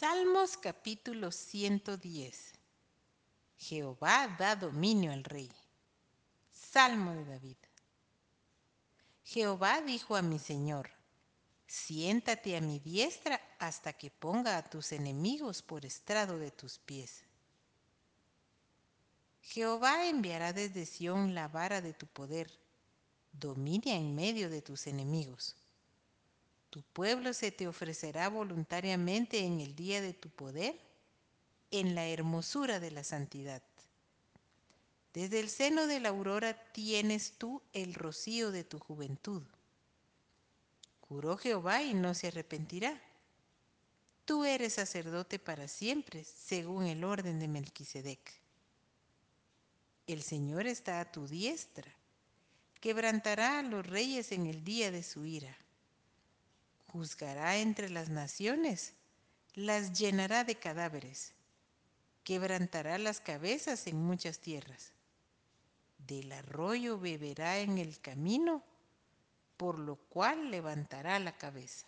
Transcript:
Salmos capítulo 110. Jehová da dominio al rey. Salmo de David. Jehová dijo a mi Señor, siéntate a mi diestra hasta que ponga a tus enemigos por estrado de tus pies. Jehová enviará desde Sión la vara de tu poder, dominia en medio de tus enemigos. Tu pueblo se te ofrecerá voluntariamente en el día de tu poder, en la hermosura de la santidad. Desde el seno de la aurora tienes tú el rocío de tu juventud. Juró Jehová y no se arrepentirá. Tú eres sacerdote para siempre, según el orden de Melquisedec. El Señor está a tu diestra, quebrantará a los reyes en el día de su ira juzgará entre las naciones, las llenará de cadáveres, quebrantará las cabezas en muchas tierras. Del arroyo beberá en el camino, por lo cual levantará la cabeza.